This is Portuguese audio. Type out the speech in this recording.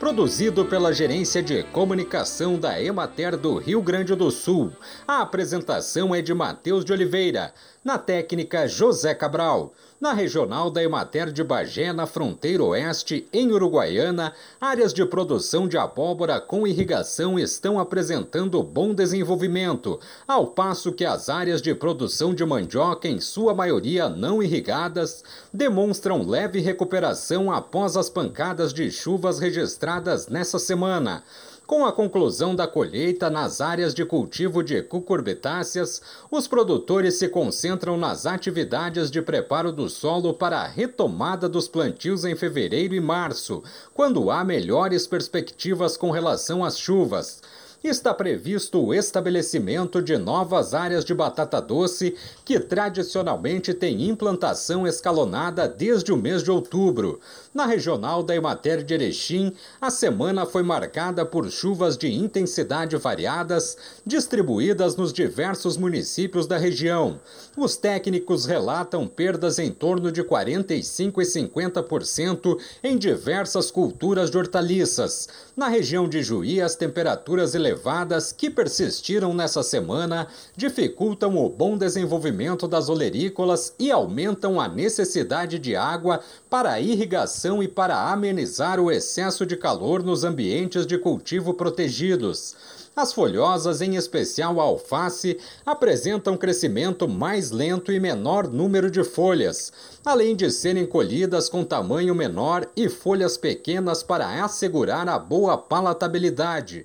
produzido pela Gerência de Comunicação da Emater do Rio Grande do Sul. A apresentação é de Matheus de Oliveira, na técnica José Cabral. Na regional da Emater de Bagé, na fronteira oeste, em Uruguaiana, áreas de produção de abóbora com irrigação estão apresentando bom desenvolvimento, ao passo que as áreas de produção de mandioca, em sua maioria não irrigadas, demonstram leve recuperação após as pancadas de chuvas registradas nessa semana. Com a conclusão da colheita nas áreas de cultivo de cucurbitáceas, os produtores se concentram nas atividades de preparo do solo para a retomada dos plantios em fevereiro e março, quando há melhores perspectivas com relação às chuvas está previsto o estabelecimento de novas áreas de batata doce que tradicionalmente têm implantação escalonada desde o mês de outubro. Na regional da Emater de Erechim, a semana foi marcada por chuvas de intensidade variadas, distribuídas nos diversos municípios da região. Os técnicos relatam perdas em torno de 45 e 50% em diversas culturas de hortaliças. Na região de Juí, as temperaturas elevadas elevadas que persistiram nessa semana dificultam o bom desenvolvimento das olerícolas e aumentam a necessidade de água para irrigação e para amenizar o excesso de calor nos ambientes de cultivo protegidos. As folhosas, em especial a alface, apresentam crescimento mais lento e menor número de folhas, além de serem colhidas com tamanho menor e folhas pequenas para assegurar a boa palatabilidade.